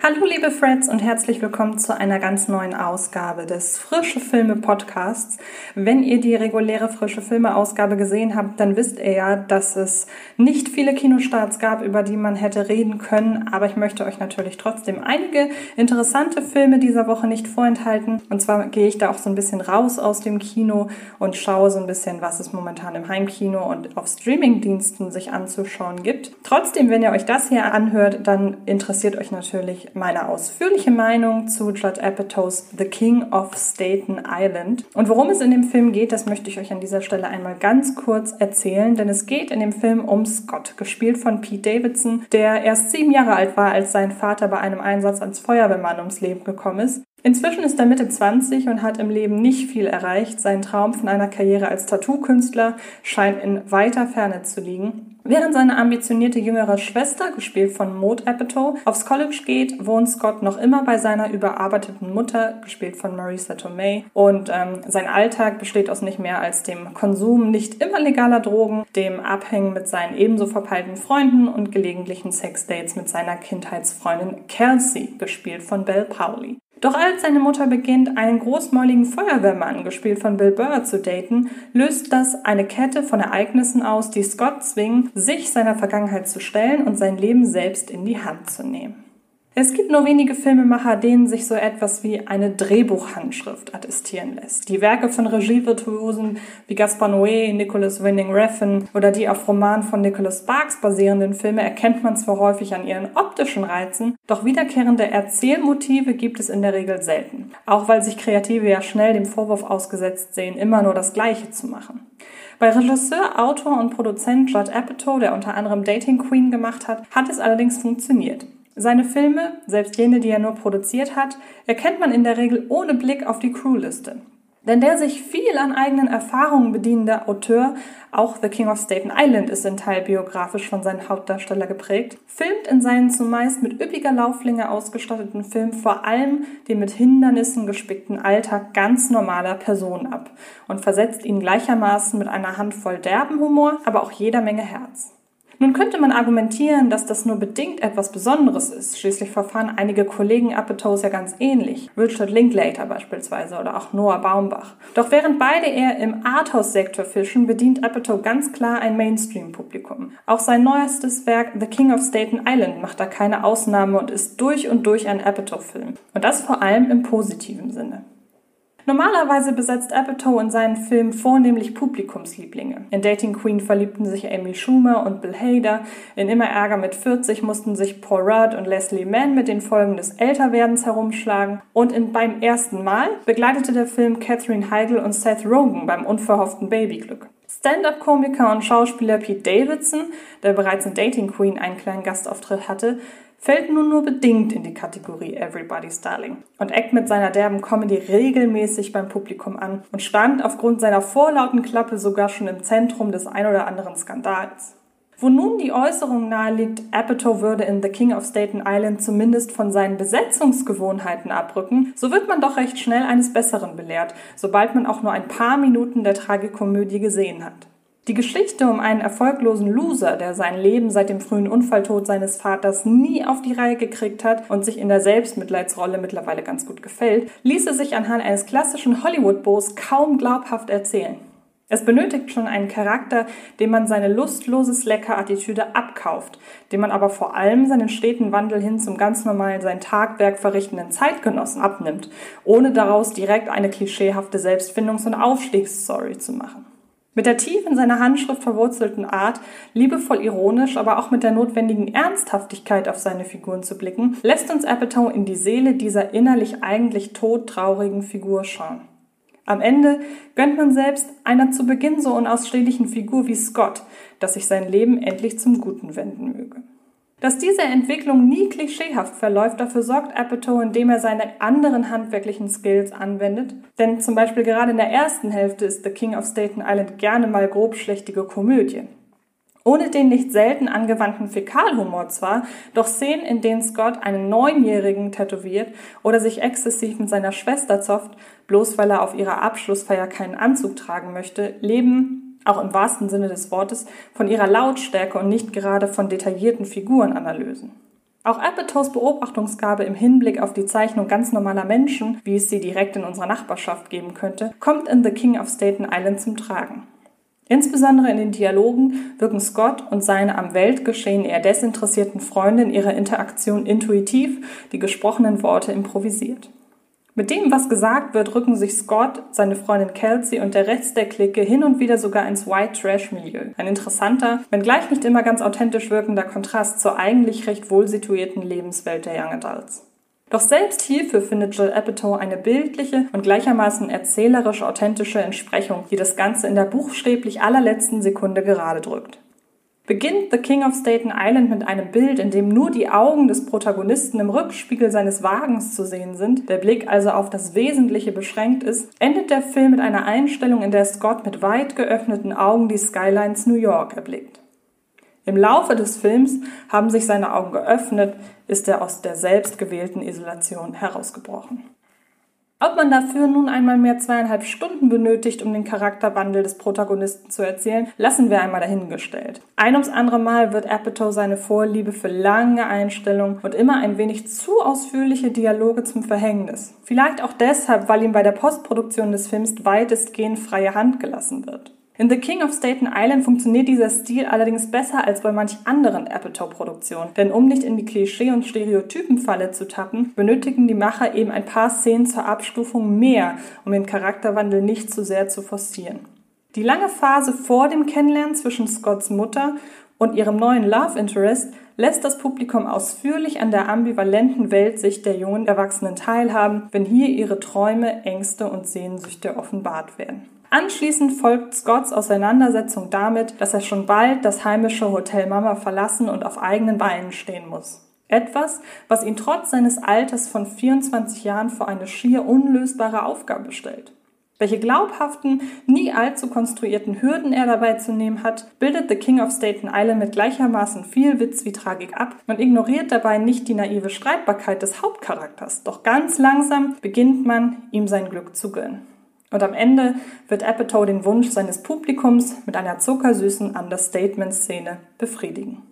Hallo liebe Freds und herzlich willkommen zu einer ganz neuen Ausgabe des Frische Filme Podcasts. Wenn ihr die reguläre Frische Filme Ausgabe gesehen habt, dann wisst ihr ja, dass es nicht viele Kinostarts gab, über die man hätte reden können, aber ich möchte euch natürlich trotzdem einige interessante Filme dieser Woche nicht vorenthalten. Und zwar gehe ich da auch so ein bisschen raus aus dem Kino und schaue so ein bisschen, was es momentan im Heimkino und auf Streamingdiensten sich anzuschauen gibt. Trotzdem, wenn ihr euch das hier anhört, dann interessiert euch natürlich meine ausführliche Meinung zu Judd Apatows The King of Staten Island. Und worum es in dem Film geht, das möchte ich euch an dieser Stelle einmal ganz kurz erzählen, denn es geht in dem Film um Scott, gespielt von Pete Davidson, der erst sieben Jahre alt war, als sein Vater bei einem Einsatz als Feuerwehrmann ums Leben gekommen ist. Inzwischen ist er Mitte 20 und hat im Leben nicht viel erreicht. Sein Traum von einer Karriere als Tattoo-Künstler scheint in weiter Ferne zu liegen. Während seine ambitionierte jüngere Schwester, gespielt von Maud Apatow, aufs College geht, wohnt Scott noch immer bei seiner überarbeiteten Mutter, gespielt von Marisa Tomei. Und ähm, sein Alltag besteht aus nicht mehr als dem Konsum nicht immer legaler Drogen, dem Abhängen mit seinen ebenso verpeilten Freunden und gelegentlichen Sexdates mit seiner Kindheitsfreundin Kelsey, gespielt von Belle Powley. Doch als seine Mutter beginnt, einen großmäuligen Feuerwehrmann, gespielt von Bill Burr, zu daten, löst das eine Kette von Ereignissen aus, die Scott zwingen, sich seiner Vergangenheit zu stellen und sein Leben selbst in die Hand zu nehmen. Es gibt nur wenige Filmemacher, denen sich so etwas wie eine Drehbuchhandschrift attestieren lässt. Die Werke von Regievirtuosen wie Gaspar Noé, Nicholas Winning Refn oder die auf Roman von Nicholas Sparks basierenden Filme erkennt man zwar häufig an ihren optischen Reizen, doch wiederkehrende Erzählmotive gibt es in der Regel selten. Auch weil sich Kreative ja schnell dem Vorwurf ausgesetzt sehen, immer nur das Gleiche zu machen. Bei Regisseur, Autor und Produzent Judd Apatow, der unter anderem Dating Queen gemacht hat, hat es allerdings funktioniert. Seine Filme, selbst jene, die er nur produziert hat, erkennt man in der Regel ohne Blick auf die Crewliste. Denn der sich viel an eigenen Erfahrungen bedienende Auteur, auch The King of Staten Island ist in Teil biografisch von seinem Hauptdarsteller geprägt, filmt in seinen zumeist mit üppiger Lauflänge ausgestatteten Filmen vor allem den mit Hindernissen gespickten Alltag ganz normaler Personen ab und versetzt ihn gleichermaßen mit einer Handvoll derben Humor, aber auch jeder Menge Herz. Nun könnte man argumentieren, dass das nur bedingt etwas Besonderes ist. Schließlich verfahren einige Kollegen Apatows ja ganz ähnlich. Richard Linklater beispielsweise oder auch Noah Baumbach. Doch während beide eher im Arthouse-Sektor fischen, bedient Apatow ganz klar ein Mainstream-Publikum. Auch sein neuestes Werk The King of Staten Island macht da keine Ausnahme und ist durch und durch ein Apatow-Film. Und das vor allem im positiven Sinne. Normalerweise besetzt Apatow in seinen Filmen vornehmlich Publikumslieblinge. In Dating Queen verliebten sich Amy Schumer und Bill Hader, in Immer Ärger mit 40 mussten sich Paul Rudd und Leslie Mann mit den Folgen des Älterwerdens herumschlagen und in Beim ersten Mal begleitete der Film Catherine Heigl und Seth Rogen beim unverhofften Babyglück. Stand-up-Komiker und Schauspieler Pete Davidson, der bereits in Dating Queen einen kleinen Gastauftritt hatte, fällt nun nur bedingt in die Kategorie Everybody's Darling und eckt mit seiner derben Comedy regelmäßig beim Publikum an und stand aufgrund seiner vorlauten Klappe sogar schon im Zentrum des ein oder anderen Skandals. Wo nun die Äußerung naheliegt, Apatow würde in The King of Staten Island zumindest von seinen Besetzungsgewohnheiten abrücken, so wird man doch recht schnell eines Besseren belehrt, sobald man auch nur ein paar Minuten der Tragikomödie gesehen hat. Die Geschichte um einen erfolglosen Loser, der sein Leben seit dem frühen Unfalltod seines Vaters nie auf die Reihe gekriegt hat und sich in der Selbstmitleidsrolle mittlerweile ganz gut gefällt, ließe sich anhand eines klassischen Hollywood-Boos kaum glaubhaft erzählen. Es benötigt schon einen Charakter, dem man seine lustlose Slacker-Attitüde abkauft, dem man aber vor allem seinen steten Wandel hin zum ganz normalen sein Tagwerk verrichtenden Zeitgenossen abnimmt, ohne daraus direkt eine klischeehafte Selbstfindungs- und Aufstiegsstory zu machen. Mit der tief in seiner Handschrift verwurzelten Art, liebevoll ironisch, aber auch mit der notwendigen Ernsthaftigkeit auf seine Figuren zu blicken, lässt uns Apatow in die Seele dieser innerlich eigentlich todtraurigen Figur schauen. Am Ende gönnt man selbst einer zu Beginn so unausstehlichen Figur wie Scott, dass sich sein Leben endlich zum Guten wenden möge. Dass diese Entwicklung nie klischeehaft verläuft, dafür sorgt Apatow, indem er seine anderen handwerklichen Skills anwendet. Denn zum Beispiel gerade in der ersten Hälfte ist The King of Staten Island gerne mal grobschlächtige Komödie. Ohne den nicht selten angewandten Fäkalhumor zwar, doch Szenen, in denen Scott einen Neunjährigen tätowiert oder sich exzessiv mit seiner Schwester zofft, bloß weil er auf ihrer Abschlussfeier keinen Anzug tragen möchte, leben auch im wahrsten Sinne des Wortes, von ihrer Lautstärke und nicht gerade von detaillierten Figurenanalysen. Auch Apatows Beobachtungsgabe im Hinblick auf die Zeichnung ganz normaler Menschen, wie es sie direkt in unserer Nachbarschaft geben könnte, kommt in The King of Staten Island zum Tragen. Insbesondere in den Dialogen wirken Scott und seine am Weltgeschehen eher desinteressierten Freunde ihrer Interaktion intuitiv, die gesprochenen Worte improvisiert. Mit dem, was gesagt wird, rücken sich Scott, seine Freundin Kelsey und der Rest der Clique hin und wieder sogar ins White Trash Milieu. Ein interessanter, wenngleich nicht immer ganz authentisch wirkender Kontrast zur eigentlich recht wohl situierten Lebenswelt der Young Adults. Doch selbst hierfür findet Jill Apatow eine bildliche und gleichermaßen erzählerisch authentische Entsprechung, die das Ganze in der buchstäblich allerletzten Sekunde gerade drückt. Beginnt The King of Staten Island mit einem Bild, in dem nur die Augen des Protagonisten im Rückspiegel seines Wagens zu sehen sind, der Blick also auf das Wesentliche beschränkt ist, endet der Film mit einer Einstellung, in der Scott mit weit geöffneten Augen die Skylines New York erblickt. Im Laufe des Films haben sich seine Augen geöffnet, ist er aus der selbstgewählten Isolation herausgebrochen. Ob man dafür nun einmal mehr zweieinhalb Stunden benötigt, um den Charakterwandel des Protagonisten zu erzählen, lassen wir einmal dahingestellt. Ein ums andere Mal wird Apatow seine Vorliebe für lange Einstellungen und immer ein wenig zu ausführliche Dialoge zum Verhängnis. Vielleicht auch deshalb, weil ihm bei der Postproduktion des Films weitestgehend freie Hand gelassen wird. In The King of Staten Island funktioniert dieser Stil allerdings besser als bei manch anderen Apatow-Produktionen, denn um nicht in die Klischee- und Stereotypenfalle zu tappen, benötigen die Macher eben ein paar Szenen zur Abstufung mehr, um den Charakterwandel nicht zu sehr zu forcieren. Die lange Phase vor dem Kennenlernen zwischen Scotts Mutter und ihrem neuen Love Interest lässt das Publikum ausführlich an der ambivalenten Weltsicht der jungen Erwachsenen teilhaben, wenn hier ihre Träume, Ängste und Sehnsüchte offenbart werden. Anschließend folgt Scotts Auseinandersetzung damit, dass er schon bald das heimische Hotel Mama verlassen und auf eigenen Beinen stehen muss. Etwas, was ihn trotz seines Alters von 24 Jahren vor eine schier unlösbare Aufgabe stellt. Welche glaubhaften, nie allzu konstruierten Hürden er dabei zu nehmen hat, bildet The King of Staten Island mit gleichermaßen viel Witz wie Tragik ab und ignoriert dabei nicht die naive Streitbarkeit des Hauptcharakters. Doch ganz langsam beginnt man, ihm sein Glück zu gönnen. Und am Ende wird Apatow den Wunsch seines Publikums mit einer zuckersüßen Understatement-Szene befriedigen.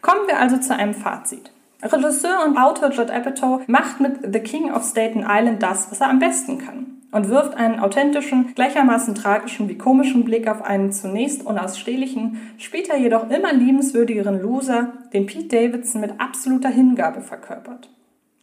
Kommen wir also zu einem Fazit. Regisseur und Autor Judd Apatow macht mit The King of Staten Island das, was er am besten kann und wirft einen authentischen, gleichermaßen tragischen wie komischen Blick auf einen zunächst unausstehlichen, später jedoch immer liebenswürdigeren Loser, den Pete Davidson mit absoluter Hingabe verkörpert.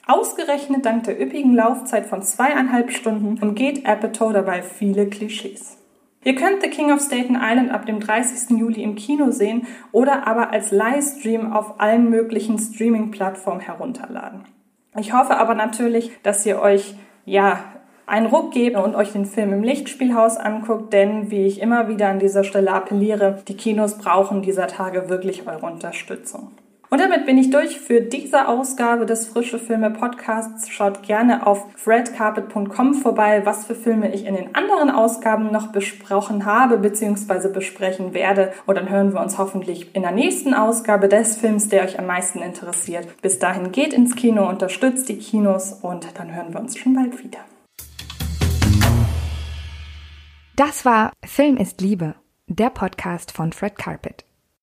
Ausgerechnet dank der üppigen Laufzeit von zweieinhalb Stunden umgeht Apatow dabei viele Klischees. Ihr könnt The King of Staten Island ab dem 30. Juli im Kino sehen oder aber als Livestream auf allen möglichen Streaming-Plattformen herunterladen. Ich hoffe aber natürlich, dass ihr euch ja einen Ruck gebt und euch den Film im Lichtspielhaus anguckt, denn wie ich immer wieder an dieser Stelle appelliere, die Kinos brauchen dieser Tage wirklich eure Unterstützung. Und damit bin ich durch für diese Ausgabe des Frische Filme Podcasts. Schaut gerne auf fredcarpet.com vorbei, was für Filme ich in den anderen Ausgaben noch besprochen habe bzw. besprechen werde. Und dann hören wir uns hoffentlich in der nächsten Ausgabe des Films, der euch am meisten interessiert. Bis dahin geht ins Kino, unterstützt die Kinos und dann hören wir uns schon bald wieder. Das war Film ist Liebe, der Podcast von Fred Carpet.